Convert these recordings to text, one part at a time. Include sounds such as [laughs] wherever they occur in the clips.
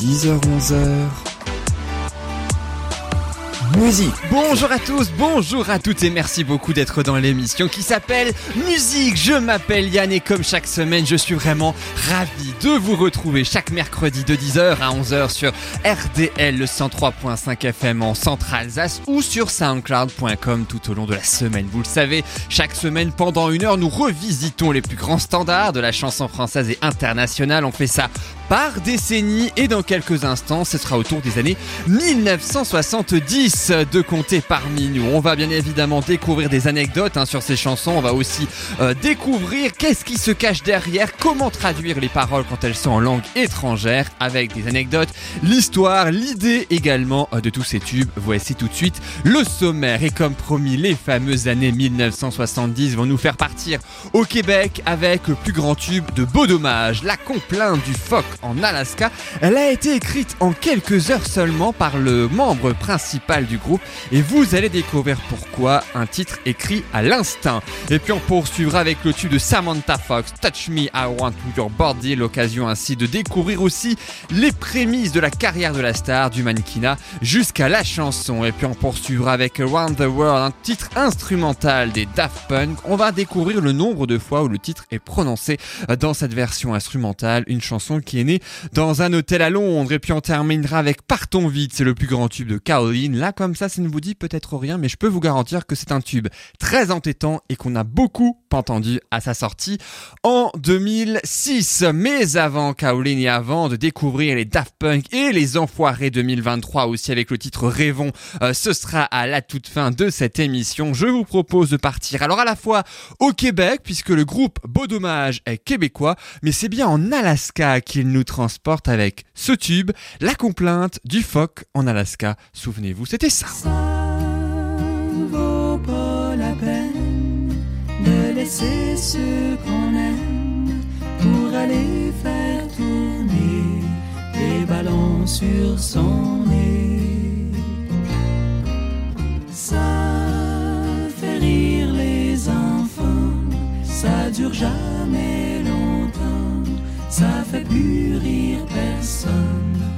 10h-11h Musique Bonjour à tous, bonjour à toutes et merci beaucoup d'être dans l'émission qui s'appelle Musique. Je m'appelle Yann et comme chaque semaine, je suis vraiment ravi de vous retrouver chaque mercredi de 10h à 11h sur RDL le 103.5 FM en Centre-Alsace ou sur soundcloud.com tout au long de la semaine. Vous le savez, chaque semaine pendant une heure, nous revisitons les plus grands standards de la chanson française et internationale. On fait ça par décennie et dans quelques instants, ce sera autour des années 1970 de compter parmi nous. On va bien évidemment découvrir des anecdotes hein, sur ces chansons, on va aussi euh, découvrir qu'est-ce qui se cache derrière, comment traduire les paroles quand elles sont en langue étrangère avec des anecdotes, l'histoire, l'idée également euh, de tous ces tubes. Voici tout de suite le sommaire et comme promis, les fameuses années 1970 vont nous faire partir au Québec avec le plus grand tube de Beau Dommage, la complainte du phoque en Alaska. Elle a été écrite en quelques heures seulement par le membre principal du groupe et vous allez découvrir pourquoi un titre écrit à l'instinct. Et puis on poursuivra avec le tube de Samantha Fox, Touch Me, I Want Your Body, l'occasion ainsi de découvrir aussi les prémices de la carrière de la star, du mannequinat jusqu'à la chanson. Et puis on poursuivra avec Around the World, un titre instrumental des Daft Punk. On va découvrir le nombre de fois où le titre est prononcé dans cette version instrumentale, une chanson qui est dans un hôtel à Londres. Et puis on terminera avec Partons vite, c'est le plus grand tube de Caroline. Là comme ça, ça ne vous dit peut-être rien, mais je peux vous garantir que c'est un tube très entêtant et qu'on a beaucoup entendu à sa sortie en 2006. Mais avant Caroline et avant de découvrir les Daft Punk et les Enfoirés 2023 aussi avec le titre Rêvons, euh, ce sera à la toute fin de cette émission. Je vous propose de partir alors à la fois au Québec puisque le groupe Beau Dommage est québécois, mais c'est bien en Alaska qu'il nous transporte avec ce tube, la complainte du phoque en Alaska. Souvenez-vous, c'était ça. Ça vaut pas la peine de laisser ce qu'on aime pour aller faire tourner des ballons sur son nez. Ça fait rire les enfants, ça dure jamais longtemps, ça fait plus rire personne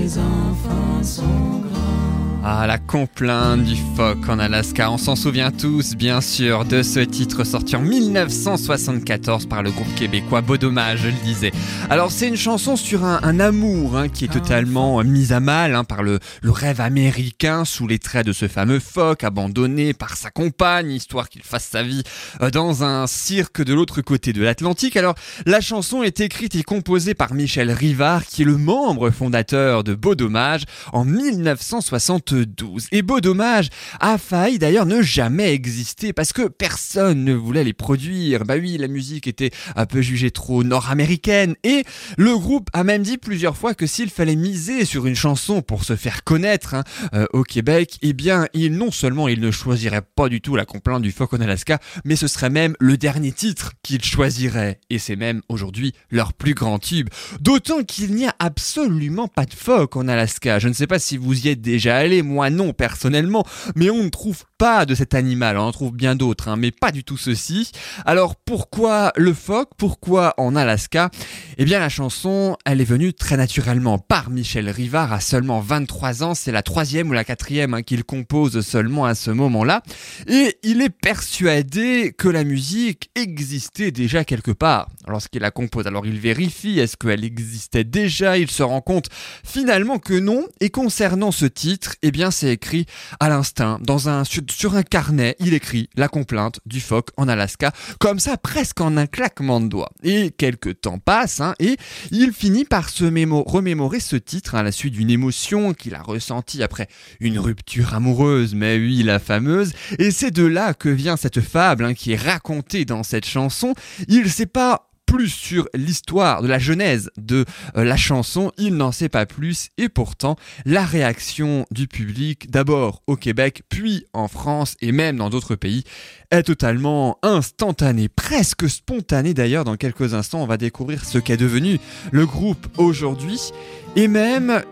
les enfants sont grands. Ah, la complainte du phoque en Alaska. On s'en souvient tous, bien sûr, de ce titre sorti en 1974 par le groupe québécois Beau Dommage, je le disais. Alors, c'est une chanson sur un, un amour hein, qui est totalement euh, mis à mal hein, par le, le rêve américain sous les traits de ce fameux phoque abandonné par sa compagne, histoire qu'il fasse sa vie euh, dans un cirque de l'autre côté de l'Atlantique. Alors, la chanson est écrite et composée par Michel Rivard, qui est le membre fondateur de Beau Dommage en 1972. Et Beau Dommage a failli d'ailleurs ne jamais exister parce que personne ne voulait les produire. Bah oui, la musique était un peu jugée trop nord-américaine et le groupe a même dit plusieurs fois que s'il fallait miser sur une chanson pour se faire connaître hein, euh, au Québec, eh bien, il non seulement il ne choisirait pas du tout la complainte du phoque en Alaska, mais ce serait même le dernier titre qu'il choisirait. Et c'est même aujourd'hui leur plus grand tube. D'autant qu'il n'y a absolument pas de phoque en Alaska. Je ne sais pas si vous y êtes déjà allé, moi non personnellement, mais on ne trouve pas de cet animal, on en trouve bien d'autres, hein, mais pas du tout ceci. Alors pourquoi le phoque? Pourquoi en Alaska? Eh bien la chanson, elle est venue très naturellement par Michel Rivard à seulement 23 ans, c'est la troisième ou la quatrième hein, qu'il compose seulement à ce moment-là, et il est persuadé que la musique existait déjà quelque part. Lorsqu'il la compose. Alors il vérifie, est-ce qu'elle existait déjà? Il se rend compte finalement que non, et concernant ce titre, eh bien c'est écrit à l'instinct, dans un sur, sur un carnet, il écrit la complainte du phoque en Alaska, comme ça presque en un claquement de doigts. Et quelques temps passent, hein, et il finit par se mémo- remémorer ce titre hein, à la suite d'une émotion qu'il a ressentie après une rupture amoureuse, mais oui, la fameuse. Et c'est de là que vient cette fable hein, qui est racontée dans cette chanson. Il sait pas plus sur l'histoire de la genèse de euh, la chanson, il n'en sait pas plus et pourtant la réaction du public, d'abord au Québec, puis en France et même dans d'autres pays, est totalement instantanée, presque spontanée d'ailleurs. Dans quelques instants, on va découvrir ce qu'est devenu le groupe aujourd'hui et même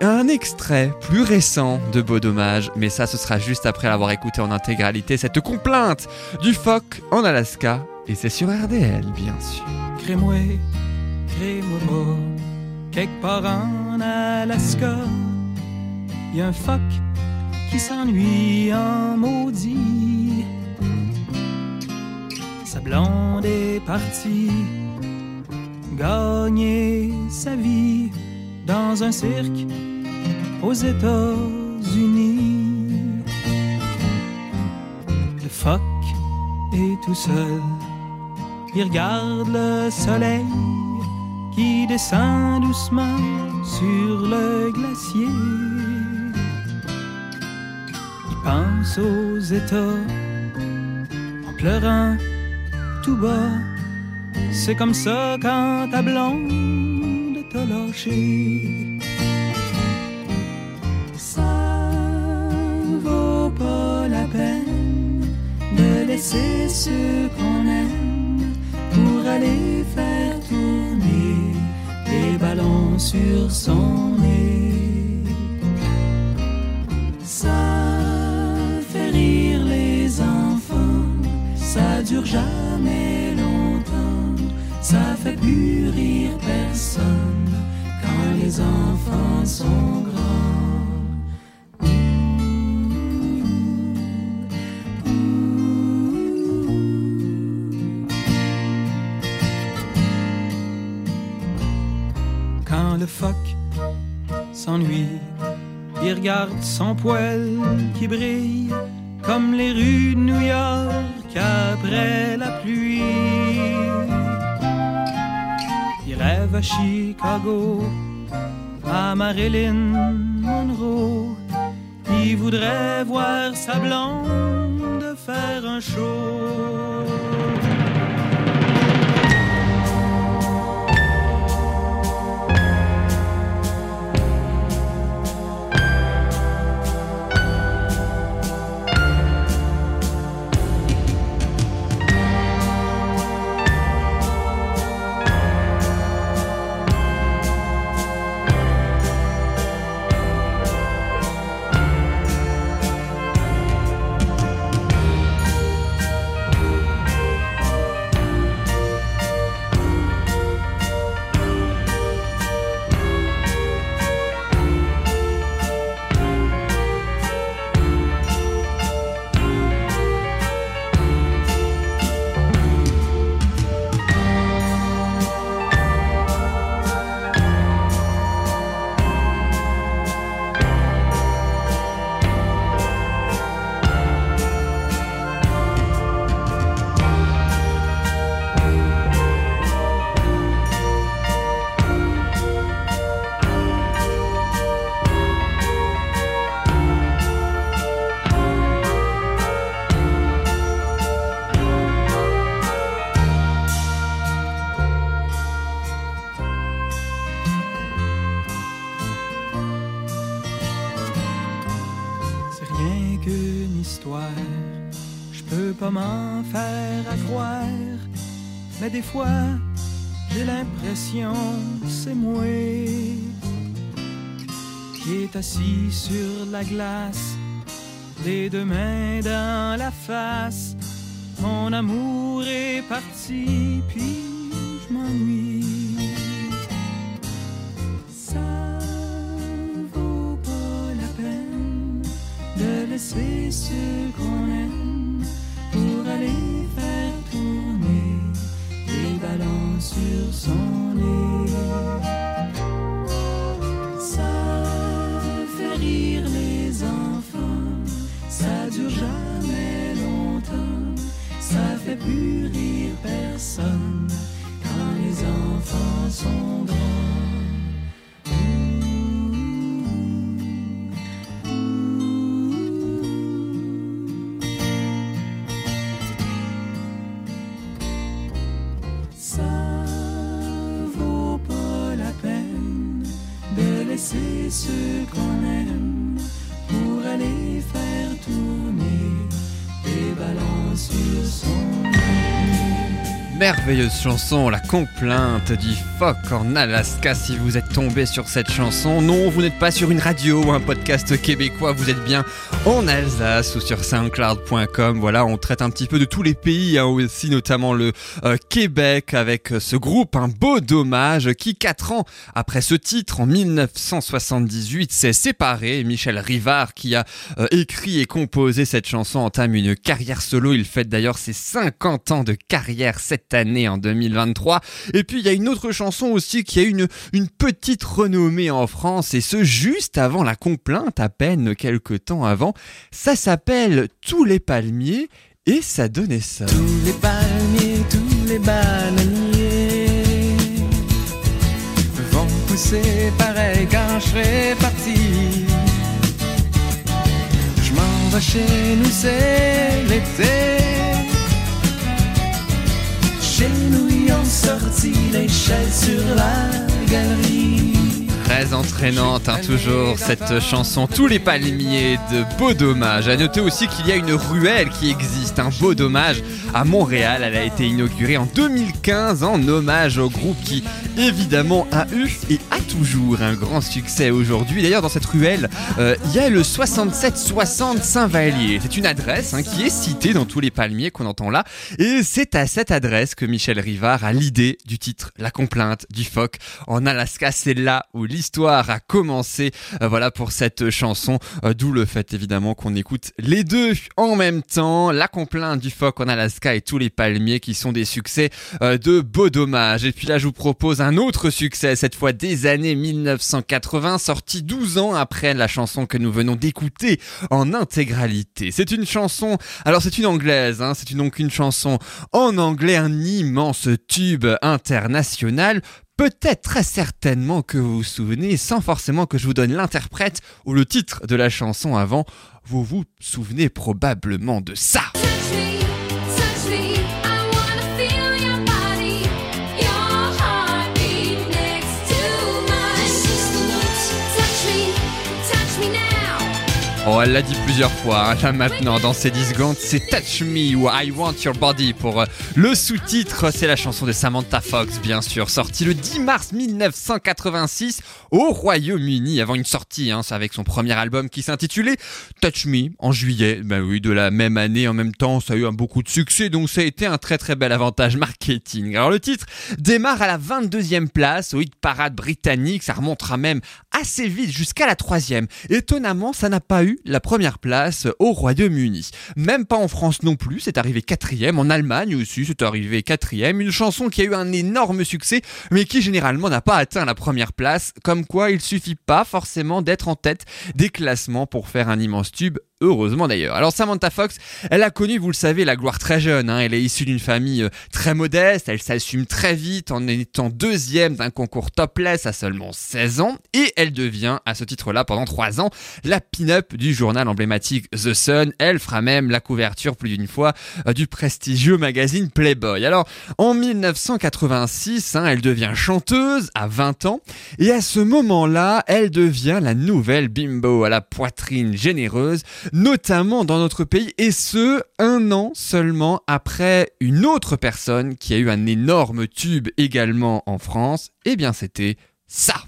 un extrait plus récent de Beau Dommage. Mais ça, ce sera juste après l'avoir écouté en intégralité, cette complainte du phoque en Alaska. Et c'est sur RDL, bien sûr. Crée-moi pas, quelque part en Alaska, y a un phoque qui s'ennuie en maudit. Sa blonde est partie gagner sa vie dans un cirque aux États-Unis. Le phoque est tout seul, il regarde le soleil qui descend doucement sur le glacier. Il pense aux États en pleurant tout bas. C'est comme ça quand ta blonde t'a lâché. Ça vaut pas la peine de laisser ceux qu'on aime aller faire tourner des ballons sur son nez. Ça fait rire les enfants, ça dure jamais longtemps, ça fait plus rire personne quand les enfants sont grands. Le phoque s'ennuie, il regarde son poil qui brille comme les rues de New York après la pluie. Il rêve à Chicago, à Marilyn Monroe. Il voudrait voir sa blonde faire un show. M'en faire à croire. Mais des fois, j'ai l'impression que c'est moi qui est assis sur la glace, les deux mains dans la face. Mon amour est parti, puis je m'ennuie. Ça vaut pas la peine de laisser ceux qu'on aime Ça fait rire les enfants, ça dure jamais longtemps, ça fait plus rire personne quand les enfants sont Merveilleuse chanson, la complainte du en Alaska. Si vous êtes tombé sur cette chanson, non, vous n'êtes pas sur une radio ou un podcast québécois, vous êtes bien en Alsace ou sur soundcloud.com. Voilà, on traite un petit peu de tous les pays, hein, aussi notamment le euh, Québec avec ce groupe, un beau dommage qui, quatre ans après ce titre, en 1978, s'est séparé. Michel Rivard, qui a euh, écrit et composé cette chanson, entame une carrière solo. Il fête d'ailleurs ses 50 ans de carrière cette année en 2023. Et puis il y a une autre chanson aussi qui a une, une petite renommée en France et ce juste avant la complainte, à peine quelques temps avant. Ça s'appelle Tous les palmiers et ça donnait ça. Tous les palmiers, tous les bananiers vont pousser pareil quand je serai parti. Je m'en vais chez nous, c'est l'été. Chez nous, sorti l'échelle sur la galerie. Très entraînante, hein, toujours cette chanson Tous les palmiers de Beau Dommage. À noter aussi qu'il y a une ruelle qui existe, un Beau Dommage à Montréal. Elle a été inaugurée en 2015 en hommage au groupe qui évidemment a eu et a toujours un grand succès aujourd'hui. D'ailleurs dans cette ruelle, euh, il y a le 6760 Saint-Vallier. C'est une adresse hein, qui est citée dans Tous les palmiers qu'on entend là. Et c'est à cette adresse que Michel Rivard a l'idée du titre La complainte du phoque en Alaska. C'est là où l'histoire a commencé. Euh, voilà pour cette chanson, euh, d'où le fait évidemment qu'on écoute les deux en même temps. La complainte du phoque en Alaska et tous les palmiers qui sont des succès euh, de beau dommage. Et puis là, je vous propose un autre succès, cette fois des années 1980, sorti 12 ans après la chanson que nous venons d'écouter en intégralité. C'est une chanson, alors c'est une anglaise, hein, c'est donc une chanson en anglais, un immense tube international Peut-être très certainement que vous vous souvenez, sans forcément que je vous donne l'interprète ou le titre de la chanson avant, vous vous souvenez probablement de ça. Oh, elle l'a dit plusieurs fois, hein, là maintenant, dans ces 10 secondes, c'est Touch Me ou I Want Your Body pour euh, le sous-titre, c'est la chanson de Samantha Fox, bien sûr, sortie le 10 mars 1986 au Royaume-Uni, avant une sortie, hein, avec son premier album qui s'intitulait Touch Me, en juillet, ben oui, de la même année, en même temps, ça a eu beaucoup de succès, donc ça a été un très très bel avantage [laughs] marketing. Alors le titre démarre à la 22e place au hit parade britannique, ça remontera même assez vite jusqu'à la troisième. Étonnamment, ça n'a pas eu la première place au Royaume-Uni. Même pas en France non plus, c'est arrivé quatrième. En Allemagne aussi, c'est arrivé quatrième. Une chanson qui a eu un énorme succès, mais qui généralement n'a pas atteint la première place. Comme quoi, il suffit pas forcément d'être en tête des classements pour faire un immense tube. Heureusement d'ailleurs. Alors Samantha Fox, elle a connu, vous le savez, la gloire très jeune. hein. Elle est issue d'une famille euh, très modeste. Elle s'assume très vite en étant deuxième d'un concours topless à seulement 16 ans. Et elle devient, à ce titre-là, pendant 3 ans, la pin-up du journal emblématique The Sun. Elle fera même la couverture plus d'une fois euh, du prestigieux magazine Playboy. Alors, en 1986, hein, elle devient chanteuse à 20 ans. Et à ce moment-là, elle devient la nouvelle bimbo à la poitrine généreuse, notamment dans notre pays, et ce, un an seulement après une autre personne qui a eu un énorme tube également en France. Eh bien, c'était ça.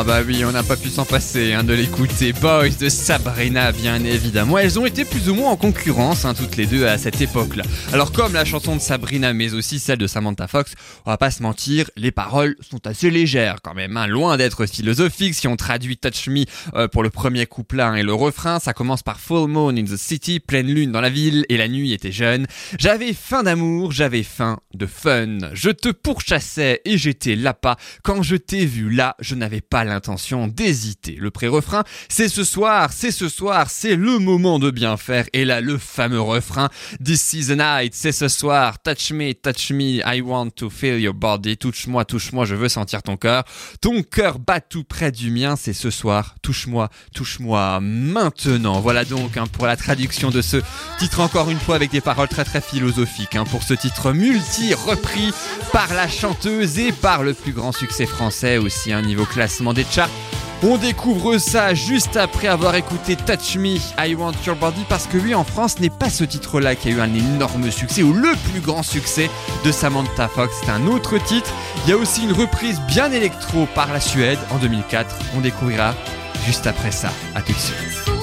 Ah bah oui, on n'a pas pu s'en passer hein, de l'écouter. Boys de Sabrina, bien évidemment. Elles ont été plus ou moins en concurrence, hein, toutes les deux, à cette époque-là. Alors comme la chanson de Sabrina, mais aussi celle de Samantha Fox, on va pas se mentir, les paroles sont assez légères quand même, hein, loin d'être philosophiques. Si on traduit Touch Me euh, pour le premier couplet hein, et le refrain, ça commence par Full Moon in the City, pleine lune dans la ville, et la nuit était jeune. J'avais faim d'amour, j'avais faim de fun. Je te pourchassais et j'étais là-pas. Quand je t'ai vu là, je n'avais pas l'intention d'hésiter. Le pré-refrain, c'est ce soir, c'est ce soir, c'est le moment de bien faire. Et là, le fameux refrain, This is the night, c'est ce soir, touch me, touch me, I want to feel your body, touche-moi, touche-moi, je veux sentir ton cœur. Ton cœur bat tout près du mien, c'est ce soir, touche-moi, touche-moi maintenant. Voilà donc hein, pour la traduction de ce titre encore une fois avec des paroles très très philosophiques. hein, pour ce titre multi repris par la chanteuse et par le plus grand succès français aussi, un niveau classement On découvre ça juste après avoir écouté Touch Me, I Want Your Body, parce que oui, en France, n'est pas ce titre-là qui a eu un énorme succès, ou le plus grand succès de Samantha Fox, c'est un autre titre. Il y a aussi une reprise bien électro par la Suède en 2004, on découvrira juste après ça. À tout de suite.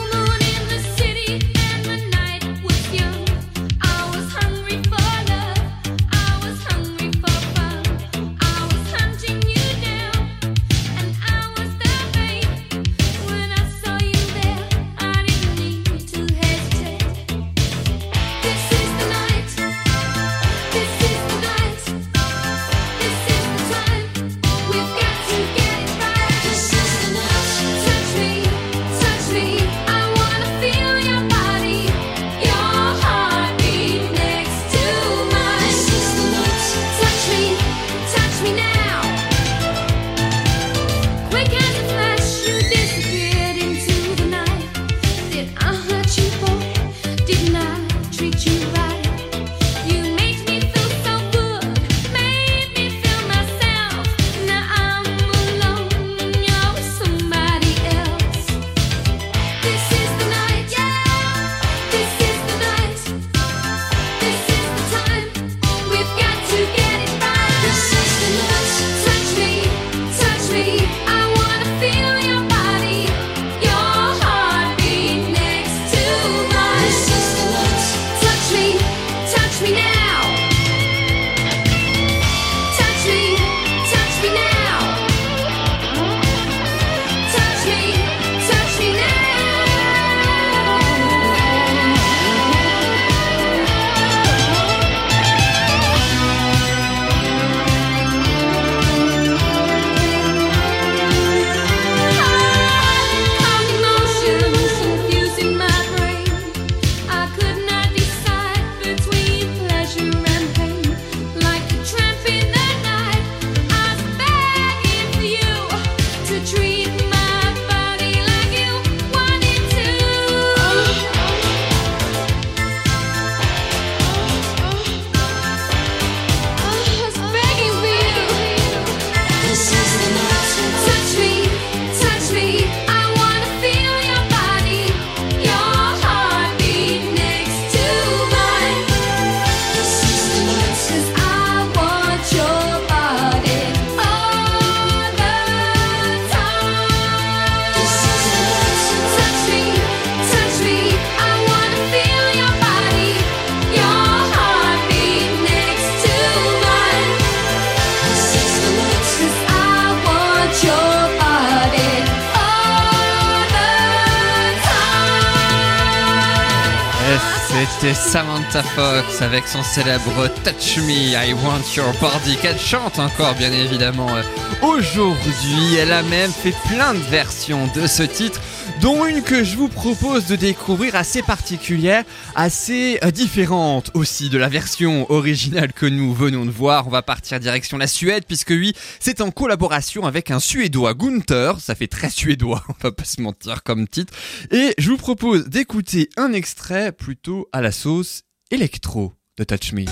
Fox avec son célèbre Touch Me, I Want Your Body qu'elle chante encore bien évidemment euh, aujourd'hui. Elle a même fait plein de versions de ce titre, dont une que je vous propose de découvrir assez particulière, assez euh, différente aussi de la version originale que nous venons de voir. On va partir direction la Suède puisque oui, c'est en collaboration avec un Suédois, Gunther. Ça fait très suédois, [laughs] on va pas se mentir comme titre. Et je vous propose d'écouter un extrait plutôt à la sauce électro de Touch Me.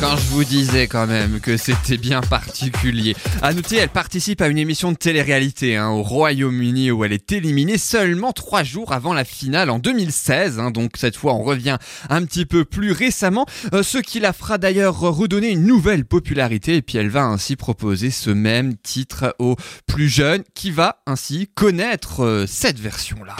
Quand je vous disais quand même que c'était bien particulier. À noter, elle participe à une émission de télé-réalité hein, au Royaume-Uni où elle est éliminée seulement trois jours avant la finale en 2016. hein, donc cette fois, on revient un petit peu plus récemment, euh, ce qui la fera d'ailleurs redonner une nouvelle popularité. Et puis elle va ainsi proposer ce même titre aux plus jeunes, qui va ainsi connaître euh, cette version-là.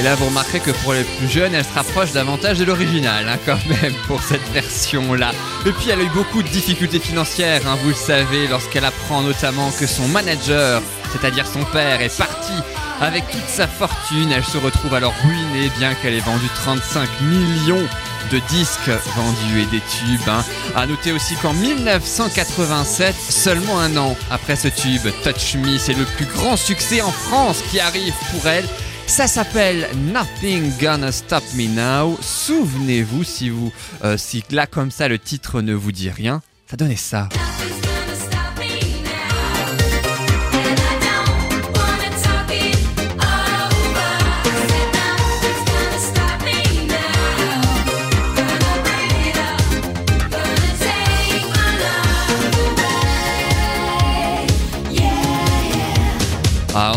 Et là, vous remarquerez que pour les plus jeunes, elle se rapproche davantage de l'original, hein, quand même, pour cette version-là. Et puis, elle a eu beaucoup de difficultés financières, hein, vous le savez, lorsqu'elle apprend notamment que son manager, c'est-à-dire son père, est parti avec toute sa fortune. Elle se retrouve alors ruinée, bien qu'elle ait vendu 35 millions de disques vendus et des tubes. Hein. À noter aussi qu'en 1987, seulement un an après ce tube, Touch Me, c'est le plus grand succès en France qui arrive pour elle. Ça s'appelle Nothing Gonna Stop Me Now. Souvenez-vous si vous, euh, si là comme ça le titre ne vous dit rien, ça donnait ça.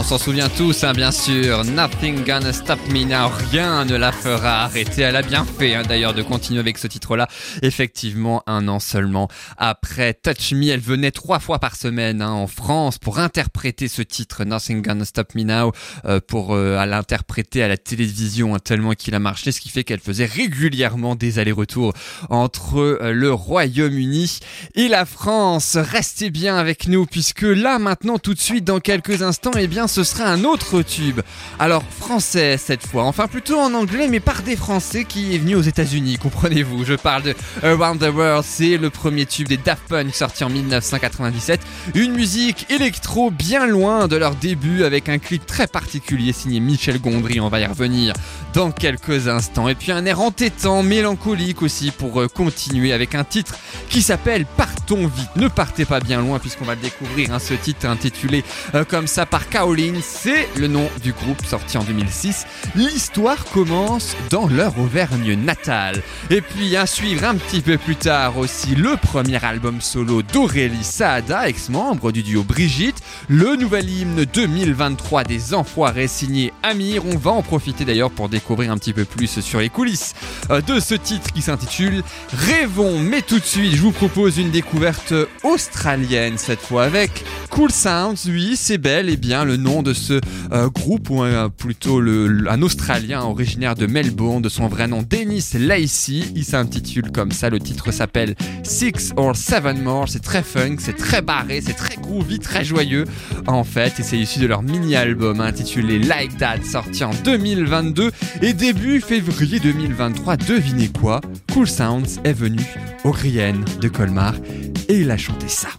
On s'en souvient tous, hein, bien sûr. Nothing gonna stop me now. Rien ne la fera arrêter. Elle a bien fait, hein, d'ailleurs, de continuer avec ce titre-là. Effectivement, un an seulement après Touch Me, elle venait trois fois par semaine hein, en France pour interpréter ce titre, Nothing gonna stop me now, euh, pour euh, à l'interpréter à la télévision hein, tellement qu'il a marché, ce qui fait qu'elle faisait régulièrement des allers-retours entre euh, le Royaume-Uni et la France. Restez bien avec nous puisque là maintenant tout de suite dans quelques instants eh bien ce sera un autre tube. Alors français cette fois, enfin plutôt en anglais mais par des Français qui est venu aux États-Unis, comprenez-vous. Je parle de Around the World, c'est le premier tube des Daft Punk sorti en 1997, une musique électro bien loin de leur début avec un clip très particulier signé Michel Gondry, on va y revenir dans quelques instants. Et puis un air entêtant, mélancolique aussi pour euh, continuer avec un titre qui s'appelle Partons vite. Ne partez pas bien loin puisqu'on va le découvrir. hein, ce titre intitulé euh, comme ça par Kaolin, c'est le nom du groupe sorti en 2006. L'histoire commence dans leur Auvergne natale. Et puis à suivre un petit peu plus tard aussi le premier album solo d'Aurélie Saada, ex-membre du duo Brigitte, le nouvel hymne 2023 des Enfoirés signé Amir. On va en profiter d'ailleurs pour découvrir un petit peu plus sur les coulisses euh, de ce titre qui s'intitule Rêvons. Mais tout de suite, je vous propose une découverte australienne cette fois avec Cool Sounds. Oui, c'est bel et bien le nom de ce euh, groupe ou euh, plutôt le, un Australien originaire de Melbourne, de son vrai nom Dennis Lacey. Il s'intitule comme ça. Le titre s'appelle Six or Seven More. C'est très funk, c'est très barré, c'est très groovy, très joyeux en fait. Et c'est issu de leur mini-album intitulé Like That, sorti en 2022. Et début février 2023, devinez quoi? Cool Sounds est venu au Grienne de Colmar et il a chanté ça.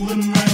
Rolling round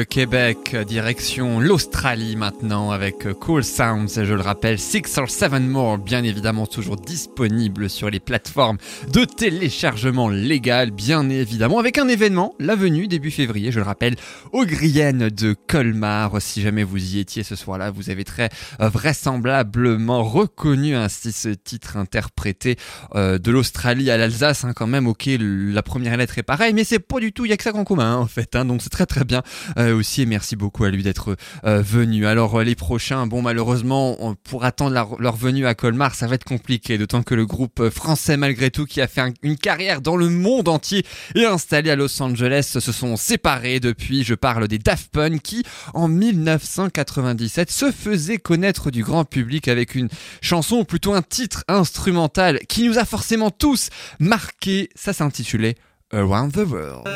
Eric Québec, direction l'Australie maintenant avec Cool Sounds, je le rappelle, Six or Seven More, bien évidemment toujours disponible sur les plateformes de téléchargement légal, bien évidemment, avec un événement, la venue début février, je le rappelle, aux Griennes de Colmar. Si jamais vous y étiez ce soir-là, vous avez très vraisemblablement reconnu ainsi ce titre interprété euh, de l'Australie à l'Alsace, hein, quand même, ok, la première lettre est pareille, mais c'est pas du tout, il y a que ça qu'en commun, en fait, hein, donc c'est très très bien euh, merci beaucoup à lui d'être euh, venu. Alors euh, les prochains, bon malheureusement, pour attendre leur, venue à Colmar, ça va être compliqué, d'autant que le groupe euh, français malgré tout, qui a fait un- une carrière dans le monde entier et installé à Los Angeles, se sont séparés depuis. Je parle des Daft Punk qui, en 1997, se faisaient connaître du grand public avec une chanson, ou plutôt un titre instrumental qui nous a forcément tous marqué. Ça s'intitulait Around the World.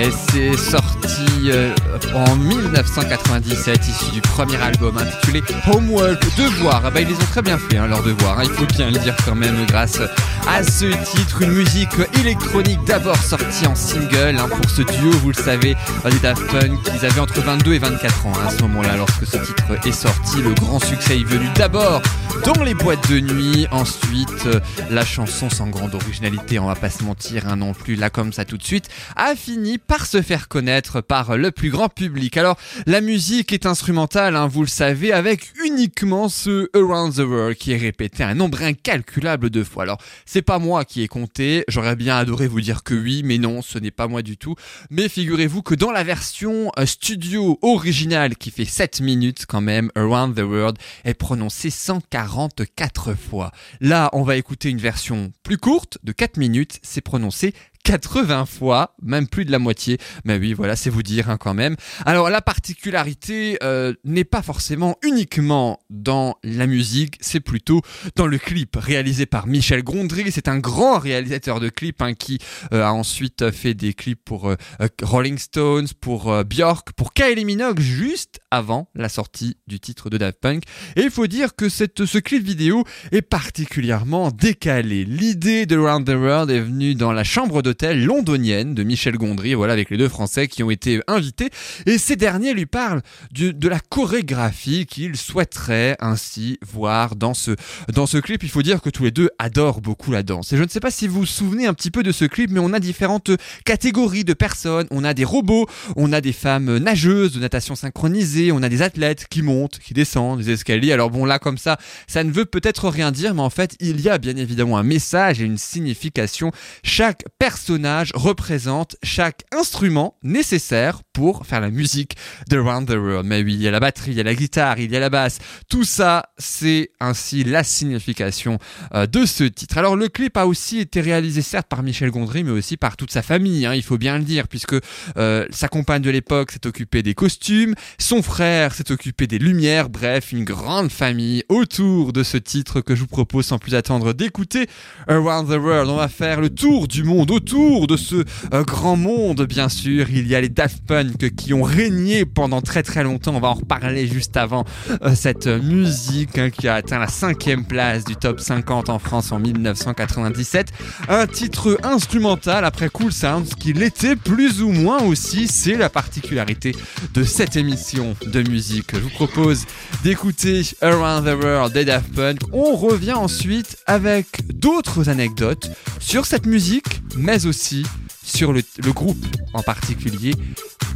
Et c'est sorti euh, en 1997, issu du premier album intitulé Homework. Devoir, ah bah ils les ont très bien fait, hein, leurs devoirs, hein, il faut bien le dire quand même, grâce à ce titre, une musique électronique d'abord sortie en single hein, pour ce duo, vous le savez, des Daft Punk, ils avaient entre 22 et 24 ans hein, à ce moment-là, lorsque ce titre est sorti. Le grand succès est venu d'abord dans les boîtes de nuit, ensuite euh, la chanson sans grande originalité, on va pas se mentir, non plus là comme ça tout de suite, a fini par se faire connaître par le plus grand public. Alors, la musique est instrumentale, hein, vous le savez, avec uniquement ce Around the World qui est répété un nombre incalculable de fois. Alors, c'est pas moi qui ai compté, j'aurais bien adoré vous dire que oui, mais non, ce n'est pas moi du tout. Mais figurez-vous que dans la version euh, studio originale qui fait 7 minutes quand même, Around the World est prononcé 144 fois. Là, on va écouter une version plus courte de 4 minutes, c'est prononcé 80 fois, même plus de la moitié. Mais oui, voilà, c'est vous dire hein, quand même. Alors la particularité euh, n'est pas forcément uniquement dans la musique, c'est plutôt dans le clip réalisé par Michel Gondry. C'est un grand réalisateur de clips hein, qui euh, a ensuite fait des clips pour euh, Rolling Stones, pour Björk, pour Kylie Minogue juste avant la sortie du titre de Daft Punk. Et il faut dire que cette, ce clip vidéo est particulièrement décalé. L'idée de Round the World est venue dans la chambre d'hôtel londonienne de Michel Gondry, voilà, avec les deux Français qui ont été invités. Et ces derniers lui parlent de la chorégraphie qu'ils souhaiteraient ainsi voir dans ce, dans ce clip. Il faut dire que tous les deux adorent beaucoup la danse. Et je ne sais pas si vous vous souvenez un petit peu de ce clip, mais on a différentes catégories de personnes. On a des robots, on a des femmes nageuses de natation synchronisée, on a des athlètes qui montent, qui descendent des escaliers. Alors bon, là, comme ça, ça ne veut peut-être rien dire, mais en fait, il y a bien évidemment un message et une signification. Chaque personnage représente chaque instrument nécessaire pour faire la musique de Round the World. Mais oui, il y a la batterie, il y a la guitare, il y a la basse. Tout ça, c'est ainsi la signification euh, de ce titre. Alors le clip a aussi été réalisé certes par Michel Gondry, mais aussi par toute sa famille, hein, il faut bien le dire, puisque euh, sa compagne de l'époque s'est occupée des costumes, son frère s'est occupé des lumières, bref, une grande famille autour de ce titre que je vous propose sans plus attendre d'écouter Around the World. On va faire le tour du monde, autour de ce euh, grand monde, bien sûr. Il y a les Daft Punk qui ont régné pendant très très longtemps. On va en reparler juste avant euh, cette musique hein, qui a atteint la cinquième place du top 50 en France en 1997. Un titre instrumental après Cool Sounds qui l'était plus ou moins aussi. C'est la particularité de cette émission de musique. Je vous propose d'écouter Around the World des Daft Punk. On revient ensuite avec d'autres anecdotes sur cette musique, mais aussi sur le, le groupe en particulier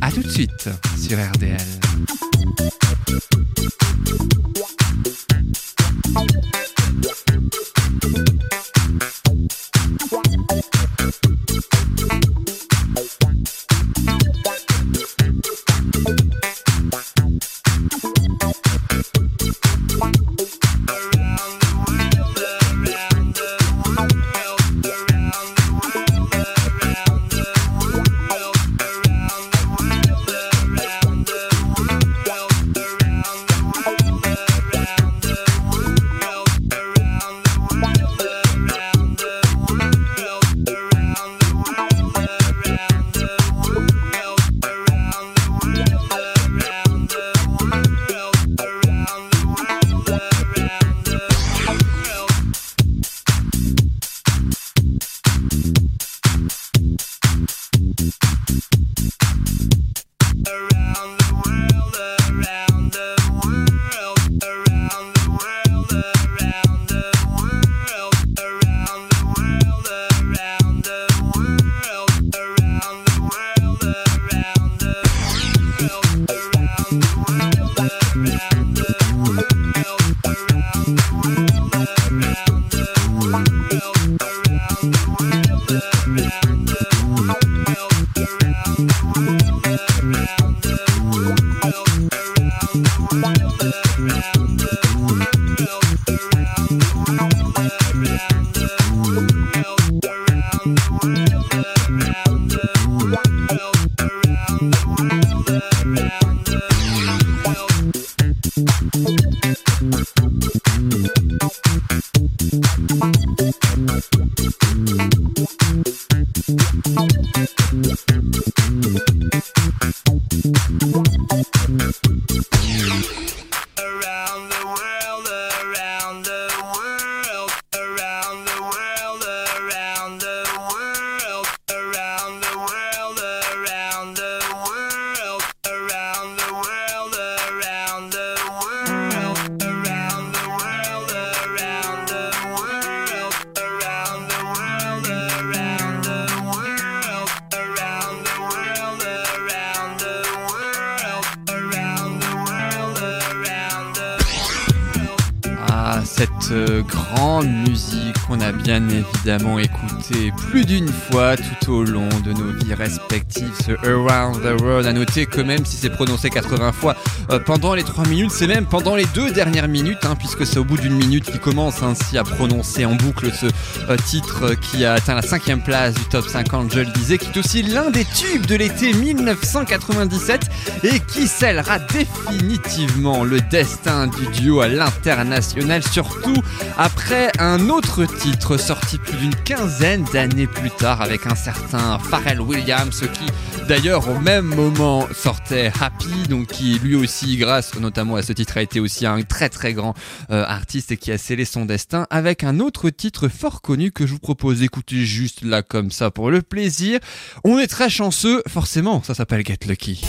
À tout de suite sur RDL. Évidemment écoutée plus d'une fois tout au long de nos vies respectives, ce Around the World. À noter que même si c'est prononcé 80 fois euh, pendant les 3 minutes, c'est même pendant les deux dernières minutes, hein, puisque c'est au bout d'une minute qu'il commence ainsi à prononcer en boucle ce euh, titre qui a atteint la cinquième place du top 50, je le disais, qui est aussi l'un des tubes de l'été 1997 et qui scellera définitivement le destin du duo à l'international, surtout après un autre titre sorti plus d'une quinzaine d'années plus tard avec un certain Pharrell Williams qui d'ailleurs au même moment sortait Happy, donc qui lui aussi grâce notamment à ce titre a été aussi un très très grand euh, artiste et qui a scellé son destin avec un autre titre fort connu que je vous propose d'écouter juste là comme ça pour le plaisir. On est très chanceux, forcément, ça s'appelle Get Lucky.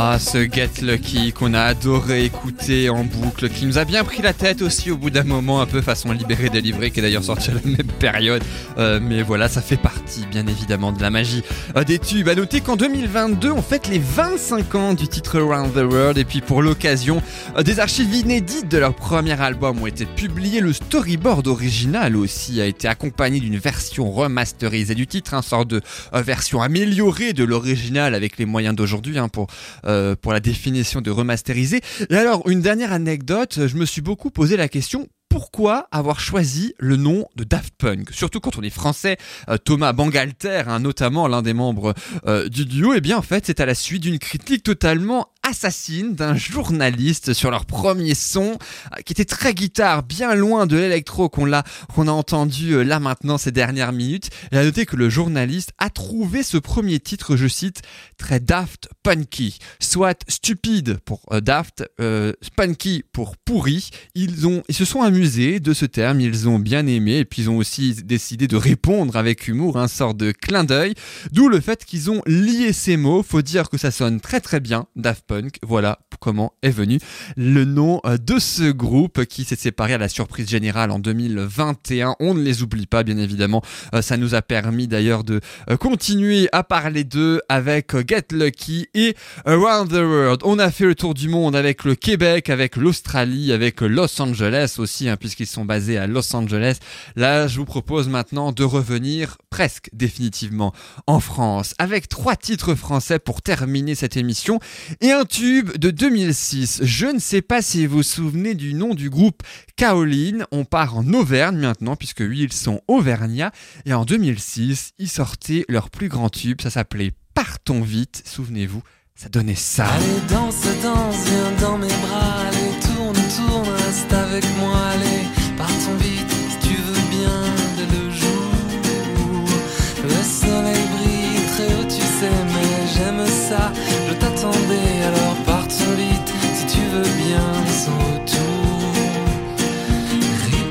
Ah, ce Get Lucky qu'on a adoré écouter en boucle, qui nous a bien pris la tête aussi au bout d'un moment, un peu façon libéré délivré, qui est d'ailleurs sorti à la même période. Euh, mais voilà, ça fait partie, bien évidemment, de la magie euh, des tubes. À noter qu'en 2022, on fête les 25 ans du titre Around the World. Et puis pour l'occasion, euh, des archives inédites de leur premier album ont été publiées. Le storyboard original aussi a été accompagné d'une version remasterisée du titre, un sort de version améliorée de l'original avec les moyens d'aujourd'hui hein, pour pour la définition de remasterisé. Et alors, une dernière anecdote, je me suis beaucoup posé la question pourquoi avoir choisi le nom de Daft Punk? Surtout quand on est français, euh, Thomas Bangalter, hein, notamment l'un des membres euh, du duo, et bien en fait c'est à la suite d'une critique totalement Assassin d'un journaliste sur leur premier son euh, qui était très guitare, bien loin de l'électro qu'on a entendu là maintenant ces dernières minutes. Et à noter que le journaliste a trouvé ce premier titre, je cite, très daft punky, soit stupide pour daft, punky pour pourri. Ils ont ils se sont amusés de ce terme, ils ont bien aimé et puis ils ont aussi décidé de répondre avec humour, un sort de clin d'œil. D'où le fait qu'ils ont lié ces mots. Faut dire que ça sonne très très bien, Daft Punk. Voilà comment est venu le nom euh, de ce groupe qui s'est séparé à la surprise générale en 2021. On ne les oublie pas, bien évidemment. Euh, Ça nous a permis d'ailleurs de euh, continuer à parler d'eux avec Get Lucky et Around the World. On a fait le tour du monde avec le Québec, avec l'Australie, avec Los Angeles aussi, hein, puisqu'ils sont basés à Los Angeles. Là, je vous propose maintenant de revenir presque définitivement en France avec trois titres français pour terminer cette émission et un tube de 2006. Je ne sais pas si vous vous souvenez du nom du groupe Kaolin. On part en Auvergne maintenant puisque oui, ils sont auvergnats et en 2006, ils sortaient leur plus grand tube. Ça s'appelait Partons vite. Souvenez-vous, ça donnait ça. Allez, danse, danse, viens dans mes bras. Je t'attendais, alors partons vite si tu veux bien sans.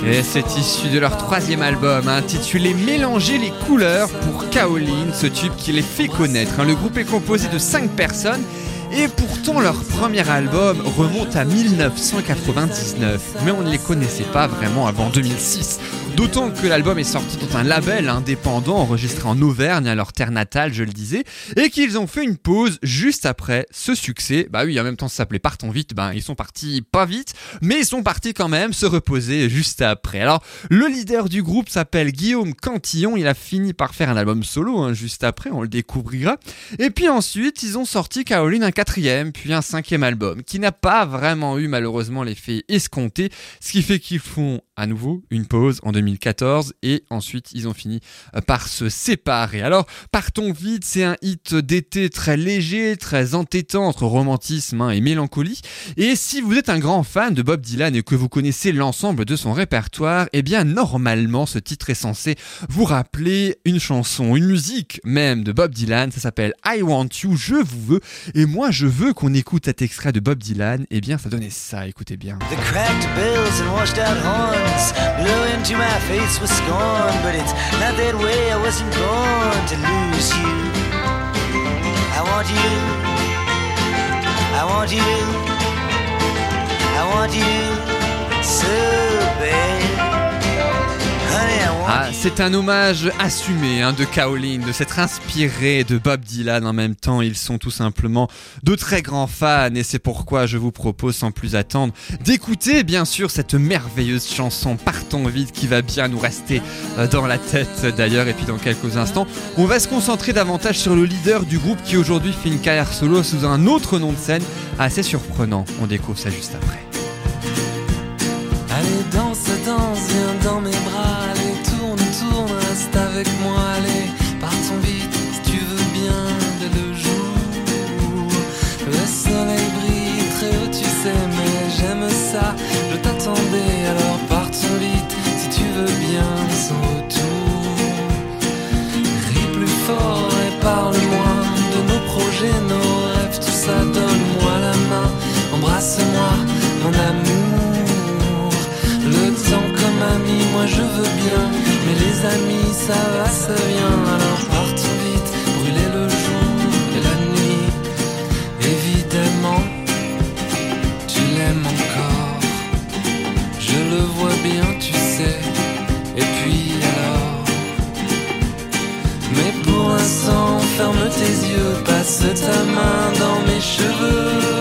Et c'est issu de leur troisième album, intitulé Mélanger les couleurs pour Kaolin, ce tube qui les fait connaître. hein. Le groupe est composé de 5 personnes et pourtant leur premier album remonte à 1999. Mais on ne les connaissait pas vraiment avant 2006. D'autant que l'album est sorti dans un label indépendant enregistré en Auvergne, à leur terre natale, je le disais, et qu'ils ont fait une pause juste après ce succès. Bah oui, en même temps ça s'appelait Partons vite, ben ils sont partis pas vite, mais ils sont partis quand même se reposer juste après. Alors, le leader du groupe s'appelle Guillaume Cantillon, il a fini par faire un album solo hein, juste après, on le découvrira. Et puis ensuite, ils ont sorti Caroline un quatrième, puis un cinquième album, qui n'a pas vraiment eu malheureusement l'effet escompté, ce qui fait qu'ils font à nouveau une pause en 2014 et ensuite ils ont fini euh, par se séparer. Alors Partons vite, c'est un hit d'été très léger, très entêtant entre romantisme hein, et mélancolie. Et si vous êtes un grand fan de Bob Dylan et que vous connaissez l'ensemble de son répertoire, eh bien normalement ce titre est censé vous rappeler une chanson, une musique même de Bob Dylan. Ça s'appelle I Want You, je vous veux. Et moi je veux qu'on écoute cet extrait de Bob Dylan. Eh bien ça donnait ça, écoutez bien. The horns blew into my face with scorn, but it's not that way. I wasn't born to lose you. I want you. I want you. I want you c'est un hommage assumé hein, de Kaolin, de s'être inspiré de Bob Dylan en même temps. Ils sont tout simplement de très grands fans et c'est pourquoi je vous propose sans plus attendre d'écouter bien sûr cette merveilleuse chanson Partons vite qui va bien nous rester euh, dans la tête d'ailleurs. Et puis dans quelques instants, on va se concentrer davantage sur le leader du groupe qui aujourd'hui fait une carrière solo sous un autre nom de scène assez surprenant. On découvre ça juste après. Allez, danse, danse, viens dans mes bras. Je t'attendais, alors partons vite si tu veux bien sans retour. Ris plus fort et parle-moi de nos projets, nos rêves, tout ça. Donne-moi la main, embrasse-moi, mon amour. Le temps comme ami, moi je veux bien. Mais les amis, ça va, ça vient. Alors partons ferme tes yeux, passe ta main dans mes cheveux.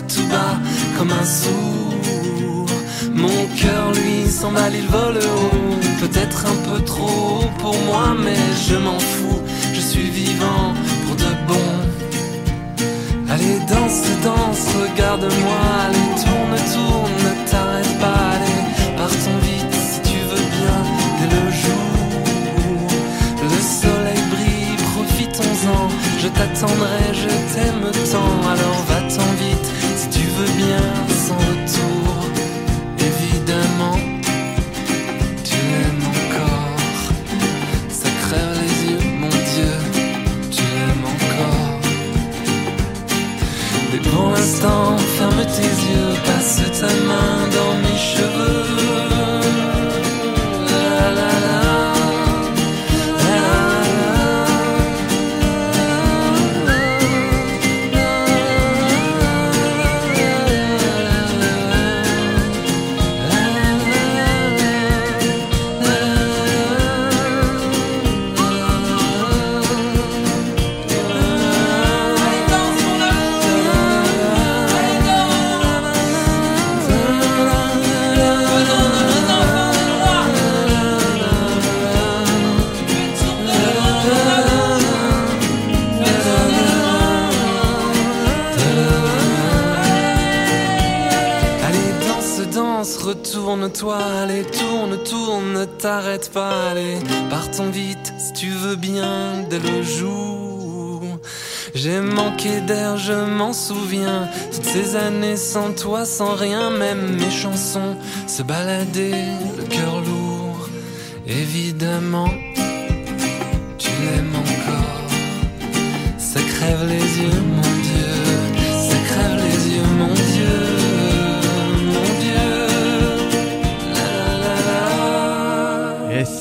Tout bas, comme un sourd. Mon cœur, lui, s'emballe, il vole haut, peut-être un peu trop pour moi, mais je m'en fous, je suis vivant pour de bon. Allez, danse, danse, regarde-moi, allez, tourne, tourne, ne t'arrête pas, allez, partons vite si tu veux bien, dès le jour. Le soleil brille, profitons-en, je t'attendrai, je t'aime tant, alors ta main dans mes cheveux. Retourne-toi, allez, tourne, tourne, ne t'arrête pas, allez, partons vite si tu veux bien dès le jour. J'ai manqué d'air, je m'en souviens, toutes ces années sans toi, sans rien, même mes chansons se baladaient, le cœur lourd, évidemment, tu l'aimes encore. Ça crève les yeux,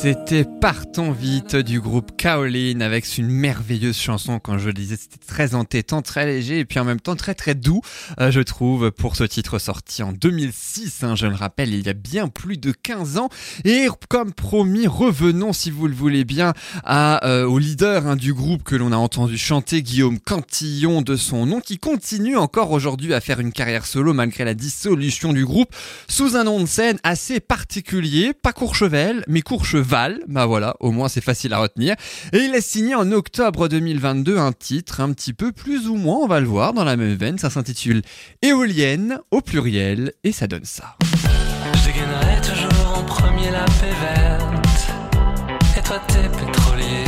c'était Partons vite du groupe Kaolin avec une merveilleuse chanson, quand je le disais, c'était très entêtant, très léger et puis en même temps très très doux, euh, je trouve, pour ce titre sorti en 2006, hein, je le rappelle, il y a bien plus de 15 ans. Et comme promis, revenons, si vous le voulez bien, à, euh, au leader hein, du groupe que l'on a entendu chanter, Guillaume Cantillon de son nom, qui continue encore aujourd'hui à faire une carrière solo malgré la dissolution du groupe, sous un nom de scène assez particulier, pas Courchevel, mais Courcheval, bah voilà, au moins c'est facile à retenir. Et il a signé en octobre 2022 un titre un petit peu plus ou moins, on va le voir, dans la même veine, ça s'intitule Éolienne au pluriel, et ça donne ça. Je dégainerai toujours en premier la paix verte. Et toi, t'es pétrolier.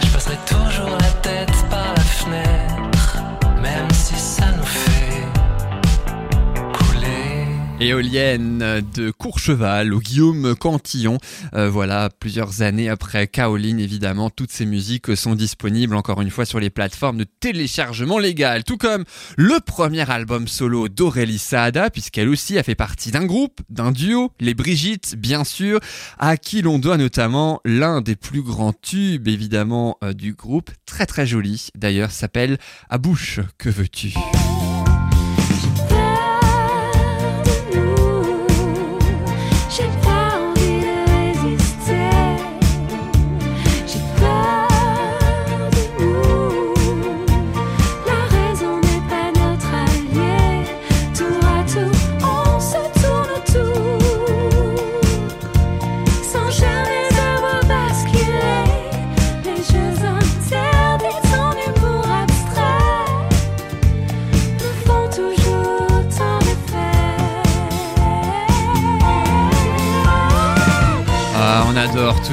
Je passerai toujours la tête par la fenêtre. Éolienne de Courcheval au Guillaume Cantillon. Euh, voilà, plusieurs années après Kaolin, évidemment, toutes ces musiques sont disponibles encore une fois sur les plateformes de téléchargement légal. Tout comme le premier album solo d'Aurélie Saada, puisqu'elle aussi a fait partie d'un groupe, d'un duo, les Brigitte, bien sûr, à qui l'on doit notamment l'un des plus grands tubes, évidemment, euh, du groupe. Très très joli, d'ailleurs, s'appelle À bouche, que veux-tu?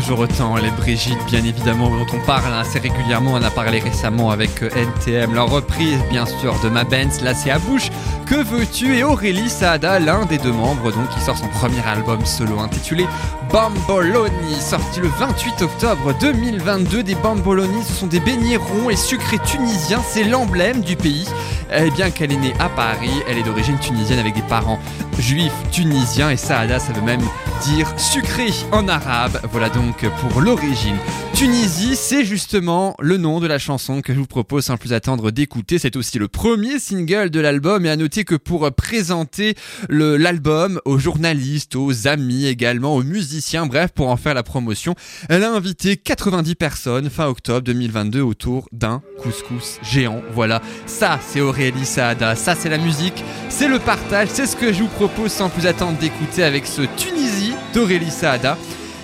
Toujours autant les Brigitte, bien évidemment, dont on parle assez régulièrement. On a parlé récemment avec euh, NTM, leur reprise, bien sûr, de Ma Benz. Là, c'est à bouche. Que veux-tu? Et Aurélie Saada, l'un des deux membres, donc, qui sort son premier album solo intitulé Bamboloni, sorti le 28 octobre 2022. Des Bamboloni, ce sont des beignets ronds et sucrés tunisiens. C'est l'emblème du pays. Eh bien qu'elle est née à Paris, elle est d'origine tunisienne avec des parents juifs tunisiens et Saada, ça veut même dire sucré en arabe. Voilà donc pour l'origine. Tunisie, c'est justement le nom de la chanson que je vous propose sans plus attendre d'écouter. C'est aussi le premier single de l'album et à noter que pour présenter l'album aux journalistes, aux amis également, aux musiciens, bref, pour en faire la promotion, elle a invité 90 personnes fin octobre 2022 autour d'un couscous géant. Voilà, ça c'est Aurélie Saada, ça c'est la musique, c'est le partage, c'est ce que je vous propose sans plus attendre d'écouter avec ce Tunisie d'Aurélie Saada.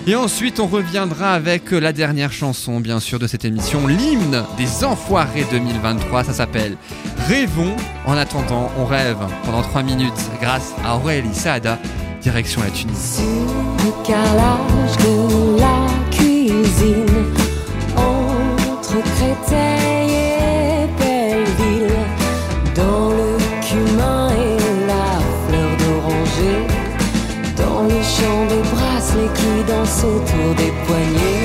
Et ensuite, on reviendra avec la dernière chanson, bien sûr, de cette émission, l'hymne des Enfoirés 2023. Ça s'appelle Rêvons. En attendant, on rêve pendant 3 minutes grâce à Aurélie Saada, direction la Tunisie. Le carrelage de la cuisine entre autour des poignets.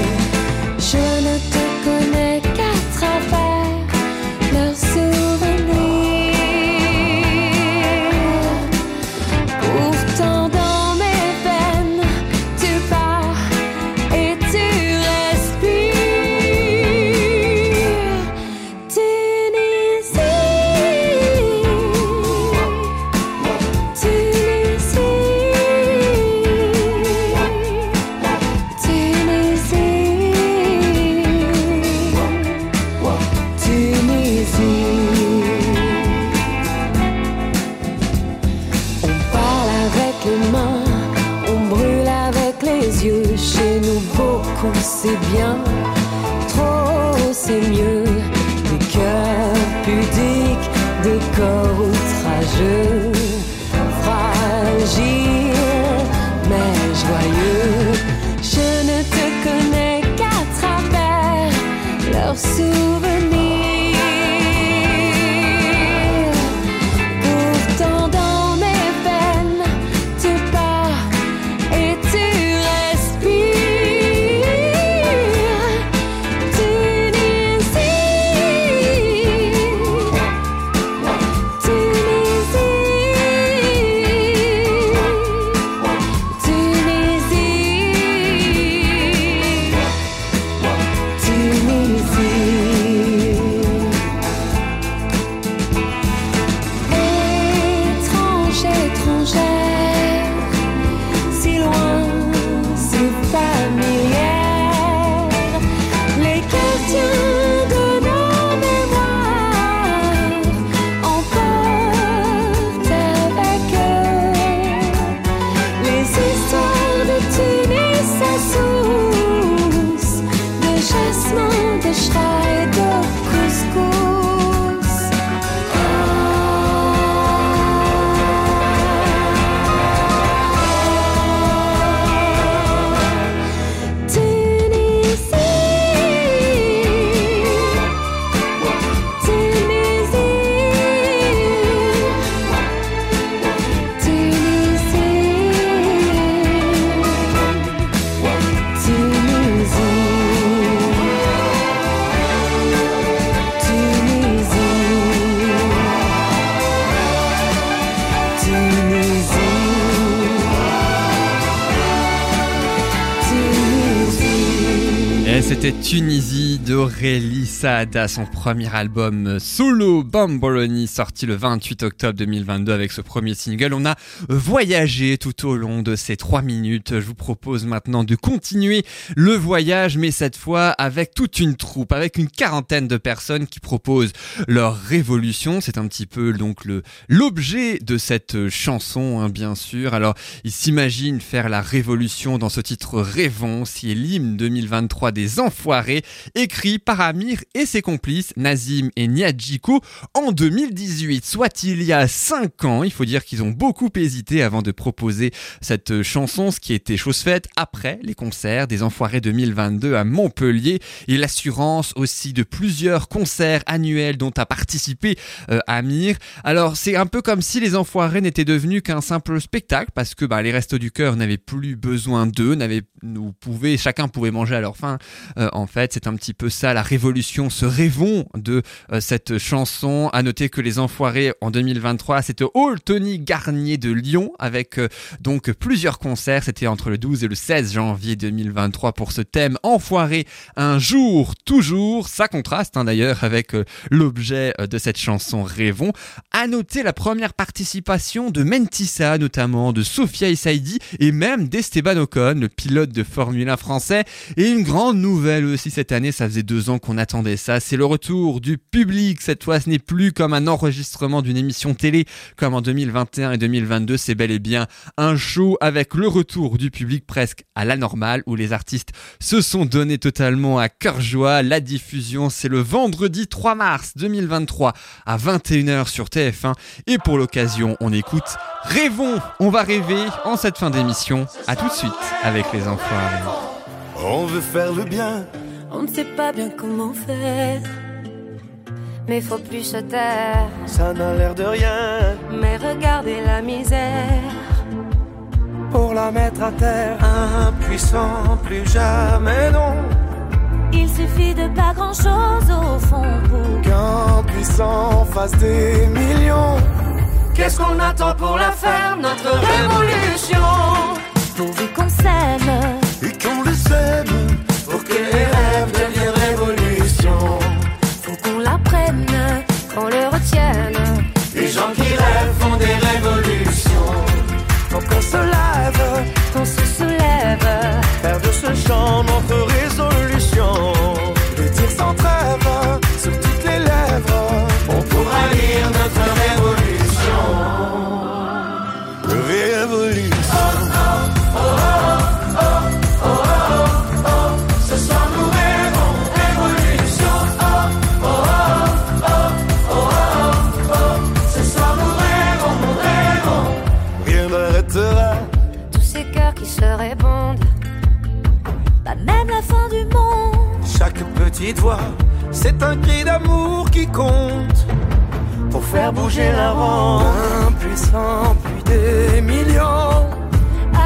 of souvenirs. C'était Tunisie d'Aurélie Saada, son premier album solo Bamboloni, sorti le 28 octobre 2022 avec ce premier single. On a voyagé tout au long de ces trois minutes. Je vous propose maintenant de continuer le voyage, mais cette fois avec toute une troupe, avec une quarantaine de personnes qui proposent leur révolution. C'est un petit peu donc le l'objet de cette chanson, hein, bien sûr. Alors, ils s'imaginent faire la révolution dans ce titre Rêvons, est l'hymne 2023 des Enfoirés, écrit par Amir et ses complices Nazim et Niadjiko en 2018, soit il y a 5 ans. Il faut dire qu'ils ont beaucoup hésité avant de proposer cette chanson, ce qui était chose faite après les concerts des Enfoirés 2022 à Montpellier et l'assurance aussi de plusieurs concerts annuels dont a participé euh, Amir. Alors c'est un peu comme si les Enfoirés n'étaient devenus qu'un simple spectacle parce que bah, les Restos du Cœur n'avaient plus besoin d'eux, n'avaient, nous chacun pouvait manger à leur faim Euh, en fait, c'est un petit peu ça la révolution, ce rêvons de euh, cette chanson. À noter que les Enfoirés en 2023, c'était Hall Tony Garnier de Lyon avec euh, donc plusieurs concerts. C'était entre le 12 et le 16 janvier 2023 pour ce thème Enfoiré, un jour, toujours. Ça contraste hein, d'ailleurs avec l'objet de cette chanson Rêvons. À noter la première participation de Mentissa, notamment de Sofia Essaidi et même d'Esteban Ocon, le pilote de Formule 1 français. Et une grande nouvelle aussi cette année, ça faisait deux ans qu'on attendait ça, c'est le retour du public. Cette fois, ce n'est plus comme un enregistrement d'une émission télé comme en 2021 et 2022, c'est bel et bien un show avec le retour du public presque à la normale où les artistes se sont donnés totalement à cœur joie. La diffusion, c'est le vendredi 3 mars 2023 à 21h sur TF1 et pour l'occasion, on écoute Rêvons, on va rêver en cette fin d'émission. À tout de suite avec les enfoirés. On veut faire le bien, On ne sait pas bien comment faire. Mais faut plus se taire. ça n'a l'air de rien. Mais regardez la misère. Pour la mettre à terre, impuissant, plus jamais non. Il suffit de pas grand chose au fond pour Qu'un puissant fasse des millions. Qu'est-ce qu'on attend pour la faire, notre révolution? Pourvu qu'on s'aime. Et qu'on le sème, pour que les petite voix, c'est un cri d'amour qui compte pour faire bouger la ronde. Impuissant, puis des millions.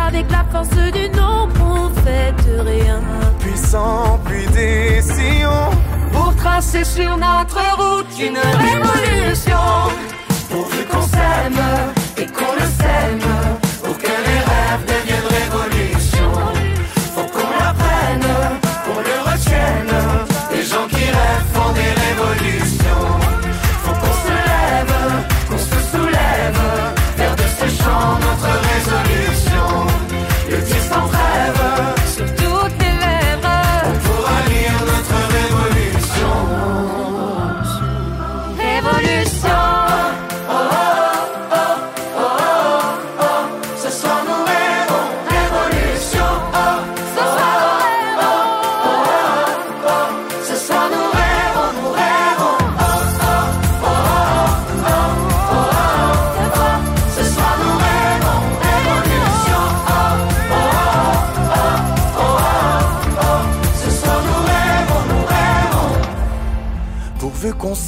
Avec la force du nombre, on fait de rien. Puissant, puis des sillons pour tracer sur notre route une révolution. Pourvu qu'on s'aime et qu'on le sème,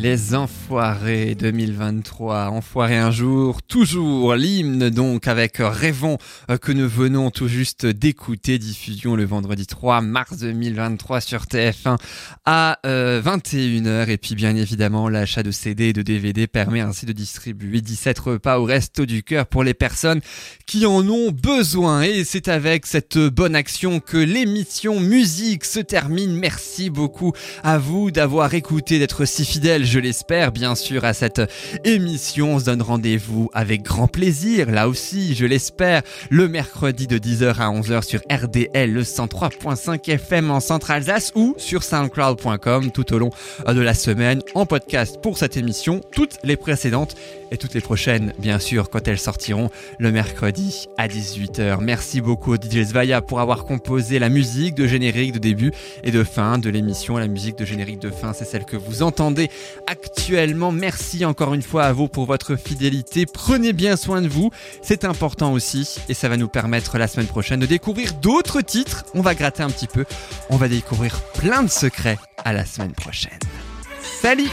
Les Enfoirés 2023, Enfoirés un jour, toujours l'hymne donc avec Rêvons euh, que nous venons tout juste d'écouter, diffusion le vendredi 3 mars 2023 sur TF1 à euh, 21h et puis bien évidemment l'achat de CD et de DVD permet ainsi de distribuer 17 repas au Resto du Cœur pour les personnes qui en ont besoin. Et c'est avec cette bonne action que l'émission musique se termine. Merci beaucoup à vous d'avoir écouté, d'être si fidèles, je l'espère, bien sûr, à cette émission. On se donne rendez-vous avec grand plaisir, là aussi, je l'espère, le mercredi de 10h à 11h sur RDL, le 103.5 FM en Centre-Alsace ou sur soundcloud.com tout au long de la semaine en podcast pour cette émission, toutes les précédentes et toutes les prochaines, bien sûr, quand elles sortiront le mercredi à 18h. Merci beaucoup DJ Svaya pour avoir composé la musique de générique de début et de fin de l'émission. La musique de générique de fin, c'est celle que vous entendez actuellement. Merci encore une fois à vous pour votre fidélité. Prenez bien soin de vous, c'est important aussi et ça va nous permettre la semaine prochaine de découvrir d'autres titres. On va gratter un petit peu, on va découvrir plein de secrets à la semaine prochaine. Salut